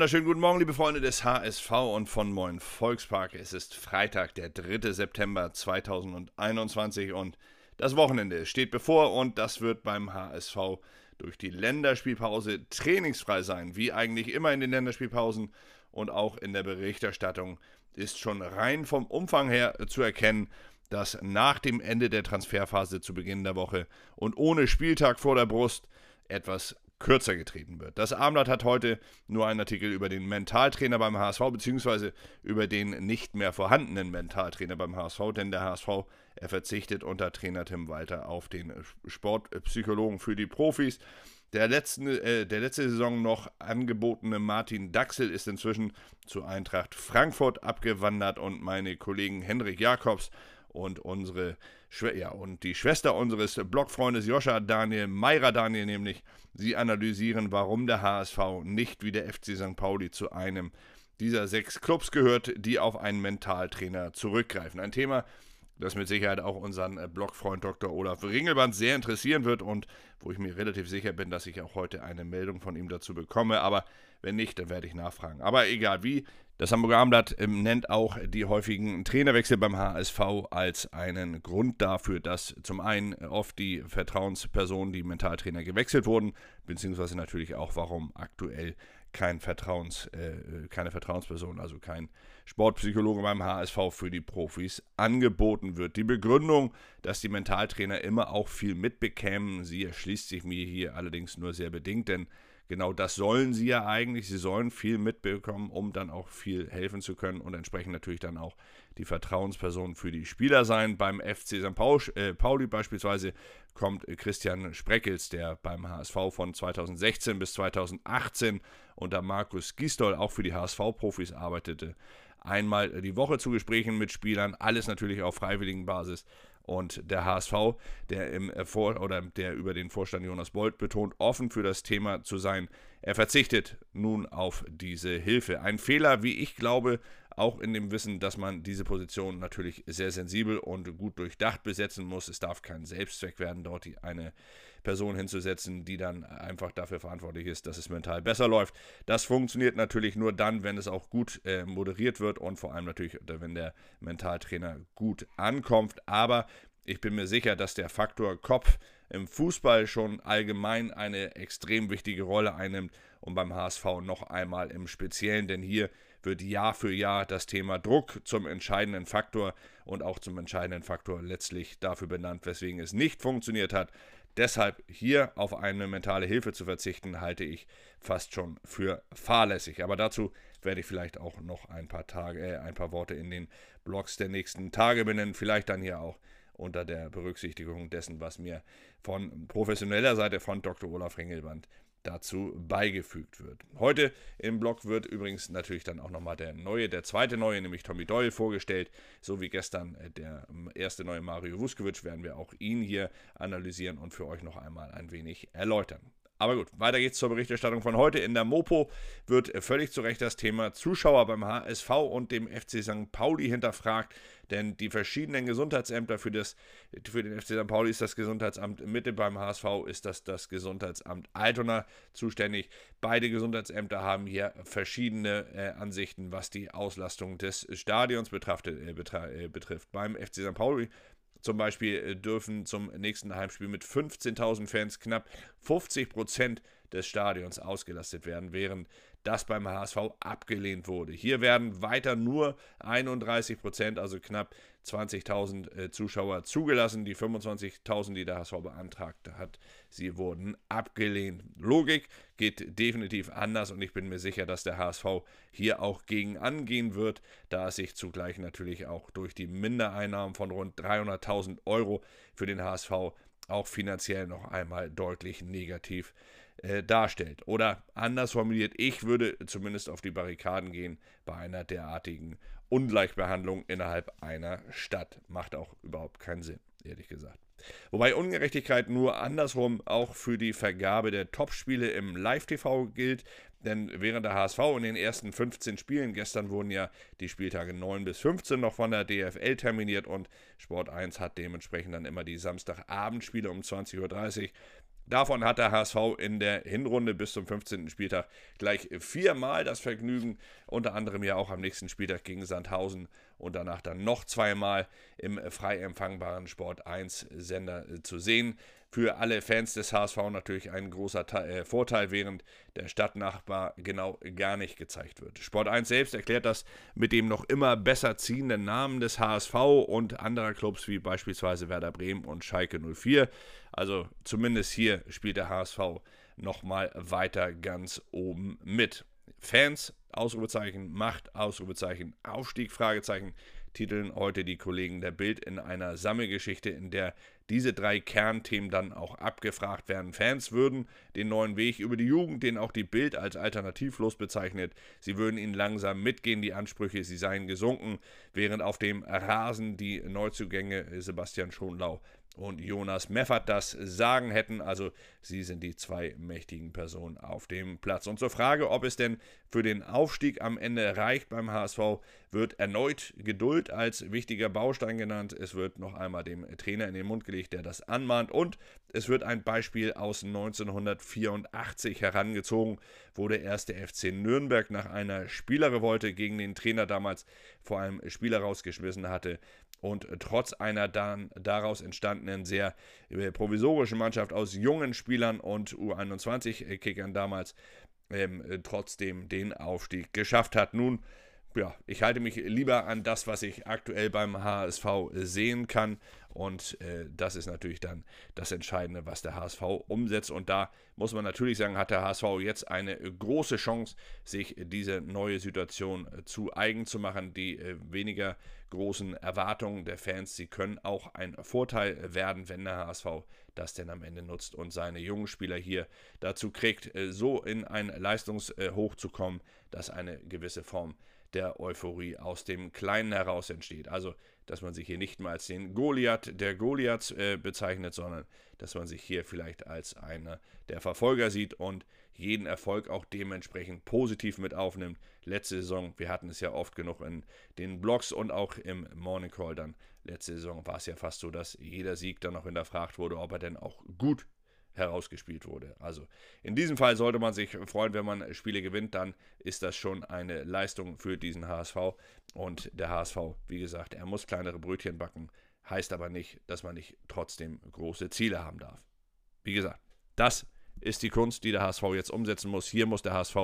wunderschönen guten Morgen, liebe Freunde des HSV und von Moin Volkspark. Es ist Freitag, der 3. September 2021 und das Wochenende steht bevor und das wird beim HSV durch die Länderspielpause trainingsfrei sein, wie eigentlich immer in den Länderspielpausen und auch in der Berichterstattung ist schon rein vom Umfang her zu erkennen, dass nach dem Ende der Transferphase zu Beginn der Woche und ohne Spieltag vor der Brust etwas kürzer getreten wird. Das Abendblatt hat heute nur einen Artikel über den Mentaltrainer beim HSV, beziehungsweise über den nicht mehr vorhandenen Mentaltrainer beim HSV, denn der HSV, er verzichtet unter Trainer Tim Walter auf den Sportpsychologen für die Profis. Der, letzten, äh, der letzte Saison noch angebotene Martin Daxel ist inzwischen zu Eintracht Frankfurt abgewandert und meine Kollegen Henrik Jakobs und unsere ja, und die Schwester unseres Blogfreundes Joscha Daniel, Meira Daniel nämlich, sie analysieren, warum der HSV nicht wie der FC St. Pauli zu einem dieser sechs Clubs gehört, die auf einen Mentaltrainer zurückgreifen. Ein Thema, das mit Sicherheit auch unseren äh, Blogfreund Dr. Olaf Ringelband sehr interessieren wird und wo ich mir relativ sicher bin, dass ich auch heute eine Meldung von ihm dazu bekomme. Aber wenn nicht, dann werde ich nachfragen. Aber egal wie, das Hamburger Abendblatt ähm, nennt auch die häufigen Trainerwechsel beim HSV als einen Grund dafür, dass zum einen oft die Vertrauenspersonen, die Mentaltrainer gewechselt wurden, beziehungsweise natürlich auch, warum aktuell kein Vertrauens, äh, keine Vertrauensperson, also kein Sportpsychologe beim HSV für die Profis angeboten wird. Die Begründung, dass die Mentaltrainer immer auch viel mitbekämen, sie erschließt sich mir hier allerdings nur sehr bedingt, denn genau das sollen sie ja eigentlich. Sie sollen viel mitbekommen, um dann auch viel helfen zu können und entsprechend natürlich dann auch die Vertrauensperson für die Spieler sein. Beim FC St. Äh, Pauli beispielsweise kommt Christian Spreckels, der beim HSV von 2016 bis 2018 unter Markus Gisdol auch für die HSV-Profis arbeitete, einmal die Woche zu Gesprächen mit Spielern, alles natürlich auf freiwilligen Basis. Und der HSV, der im Vor oder der über den Vorstand Jonas Bolt betont, offen für das Thema zu sein, er verzichtet nun auf diese Hilfe. Ein Fehler, wie ich glaube, auch in dem Wissen, dass man diese Position natürlich sehr sensibel und gut durchdacht besetzen muss. Es darf kein Selbstzweck werden, dort eine Person hinzusetzen, die dann einfach dafür verantwortlich ist, dass es mental besser läuft. Das funktioniert natürlich nur dann, wenn es auch gut äh, moderiert wird und vor allem natürlich, wenn der Mentaltrainer gut ankommt. Aber ich bin mir sicher, dass der Faktor Kopf im Fußball schon allgemein eine extrem wichtige Rolle einnimmt und beim HSV noch einmal im Speziellen, denn hier wird Jahr für Jahr das Thema Druck zum entscheidenden Faktor und auch zum entscheidenden Faktor letztlich dafür benannt, weswegen es nicht funktioniert hat. Deshalb hier auf eine mentale Hilfe zu verzichten, halte ich fast schon für fahrlässig. Aber dazu werde ich vielleicht auch noch ein paar Tage, äh, ein paar Worte in den Blogs der nächsten Tage benennen. Vielleicht dann hier auch unter der Berücksichtigung dessen, was mir von professioneller Seite von Dr. Olaf Ringelband dazu beigefügt wird. Heute im Blog wird übrigens natürlich dann auch nochmal der neue, der zweite neue, nämlich Tommy Doyle vorgestellt, so wie gestern äh, der erste neue Mario Vuskovic, werden wir auch ihn hier analysieren und für euch noch einmal ein wenig erläutern. Aber gut, weiter geht's zur Berichterstattung von heute. In der Mopo wird völlig zu Recht das Thema Zuschauer beim HSV und dem FC St. Pauli hinterfragt, denn die verschiedenen Gesundheitsämter für, das, für den FC St. Pauli ist das Gesundheitsamt Mitte, beim HSV ist das das Gesundheitsamt Altona zuständig. Beide Gesundheitsämter haben hier verschiedene äh, Ansichten, was die Auslastung des Stadions betrifft. Äh, betrifft. Beim FC St. Pauli zum Beispiel äh, dürfen zum nächsten Heimspiel mit 15.000 Fans knapp 50 Prozent des Stadions ausgelastet werden, während das beim HSV abgelehnt wurde. Hier werden weiter nur 31 Prozent, also knapp 20.000 äh, Zuschauer zugelassen. Die 25.000, die der HSV beantragt hat, sie wurden abgelehnt. Logik geht definitiv anders und ich bin mir sicher, dass der HSV hier auch gegen angehen wird, da es sich zugleich natürlich auch durch die Mindereinnahmen von rund 300.000 Euro für den HSV auch finanziell noch einmal deutlich negativ äh, darstellt. Oder anders formuliert, ich würde zumindest auf die Barrikaden gehen bei einer derartigen Ungleichbehandlung innerhalb einer Stadt. Macht auch überhaupt keinen Sinn, ehrlich gesagt. Wobei Ungerechtigkeit nur andersrum auch für die Vergabe der Topspiele im Live-TV gilt, denn während der HSV in den ersten 15 Spielen, gestern wurden ja die Spieltage 9 bis 15 noch von der DFL terminiert und Sport 1 hat dementsprechend dann immer die Samstagabendspiele um 20.30 Uhr Davon hat der HSV in der Hinrunde bis zum 15. Spieltag gleich viermal das Vergnügen, unter anderem ja auch am nächsten Spieltag gegen Sandhausen und danach dann noch zweimal im frei empfangbaren Sport 1 Sender zu sehen für alle Fans des HSV natürlich ein großer äh, Vorteil, während der Stadtnachbar genau gar nicht gezeigt wird. Sport 1 selbst erklärt das mit dem noch immer besser ziehenden Namen des HSV und anderer Clubs wie beispielsweise Werder Bremen und Schalke 04. Also zumindest hier spielt der HSV nochmal weiter ganz oben mit. Fans, Ausrufezeichen, Macht, Ausrufezeichen, Aufstieg, Fragezeichen titeln heute die Kollegen der Bild in einer Sammelgeschichte, in der diese drei Kernthemen dann auch abgefragt werden. Fans würden den neuen Weg über die Jugend, den auch die Bild als alternativlos bezeichnet, sie würden ihn langsam mitgehen, die Ansprüche, sie seien gesunken, während auf dem Rasen die Neuzugänge Sebastian Schonlau und Jonas Meffert das Sagen hätten. Also sie sind die zwei mächtigen Personen auf dem Platz. Und zur Frage, ob es denn für den Aufstieg am Ende reicht beim HSV, wird erneut Geduld als wichtiger Baustein genannt. Es wird noch einmal dem Trainer in den Mund gelegt, der das anmahnt. Und es wird ein Beispiel aus 1984 herangezogen, wo der erste FC Nürnberg nach einer Spielerrevolte gegen den Trainer damals vor einem Spieler rausgeschmissen hatte und trotz einer dann daraus entstandenen sehr äh, provisorischen Mannschaft aus jungen Spielern und U21-Kickern damals ähm, trotzdem den Aufstieg geschafft hat. Nun, ja, ich halte mich lieber an das, was ich aktuell beim HSV sehen kann und äh, das ist natürlich dann das Entscheidende, was der HSV umsetzt. Und da muss man natürlich sagen, hat der HSV jetzt eine große Chance, sich diese neue Situation äh, zu eigen zu machen. Die äh, weniger großen Erwartungen der Fans, sie können auch ein Vorteil werden, wenn der HSV das denn am Ende nutzt und seine jungen Spieler hier dazu kriegt, äh, so in ein Leistungshoch zu kommen, dass eine gewisse Form der Euphorie aus dem Kleinen heraus entsteht. Also, dass man sich hier nicht mal als den Goliath der Goliaths äh, bezeichnet, sondern dass man sich hier vielleicht als einer der Verfolger sieht und jeden Erfolg auch dementsprechend positiv mit aufnimmt. Letzte Saison, wir hatten es ja oft genug in den Blogs und auch im Morning Call dann. Letzte Saison war es ja fast so, dass jeder Sieg dann noch hinterfragt wurde, ob er denn auch gut herausgespielt wurde. Also in diesem Fall sollte man sich freuen, wenn man Spiele gewinnt, dann ist das schon eine Leistung für diesen HSV. Und der HSV, wie gesagt, er muss kleinere Brötchen backen, heißt aber nicht, dass man nicht trotzdem große Ziele haben darf. Wie gesagt, das ist die Kunst, die der HSV jetzt umsetzen muss. Hier muss der HSV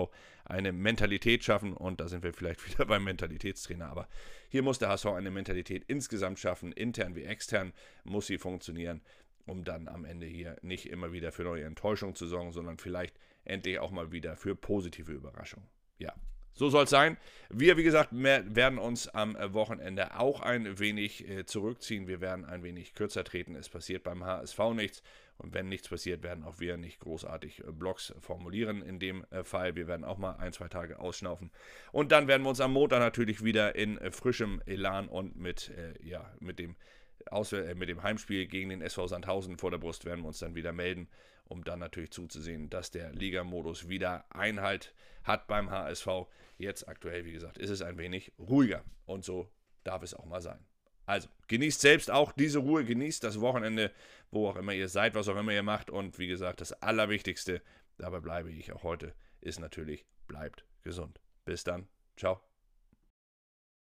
eine Mentalität schaffen und da sind wir vielleicht wieder beim Mentalitätstrainer, aber hier muss der HSV eine Mentalität insgesamt schaffen, intern wie extern muss sie funktionieren um dann am Ende hier nicht immer wieder für neue Enttäuschung zu sorgen, sondern vielleicht endlich auch mal wieder für positive Überraschungen. Ja, so soll es sein. Wir, wie gesagt, werden uns am Wochenende auch ein wenig äh, zurückziehen. Wir werden ein wenig kürzer treten. Es passiert beim HSV nichts. Und wenn nichts passiert, werden auch wir nicht großartig äh, Blogs formulieren in dem äh, Fall. Wir werden auch mal ein, zwei Tage ausschnaufen. Und dann werden wir uns am Montag natürlich wieder in frischem Elan und mit, ja, mit dem Auswär äh, mit dem Heimspiel gegen den SV Sandhausen vor der Brust werden wir uns dann wieder melden, um dann natürlich zuzusehen, dass der Ligamodus wieder Einhalt hat beim HSV. Jetzt aktuell, wie gesagt, ist es ein wenig ruhiger und so darf es auch mal sein. Also, genießt selbst auch diese Ruhe, genießt das Wochenende, wo auch immer ihr seid, was auch immer ihr macht. Und wie gesagt, das Allerwichtigste, dabei bleibe ich auch heute, ist natürlich, bleibt gesund. Bis dann. Ciao.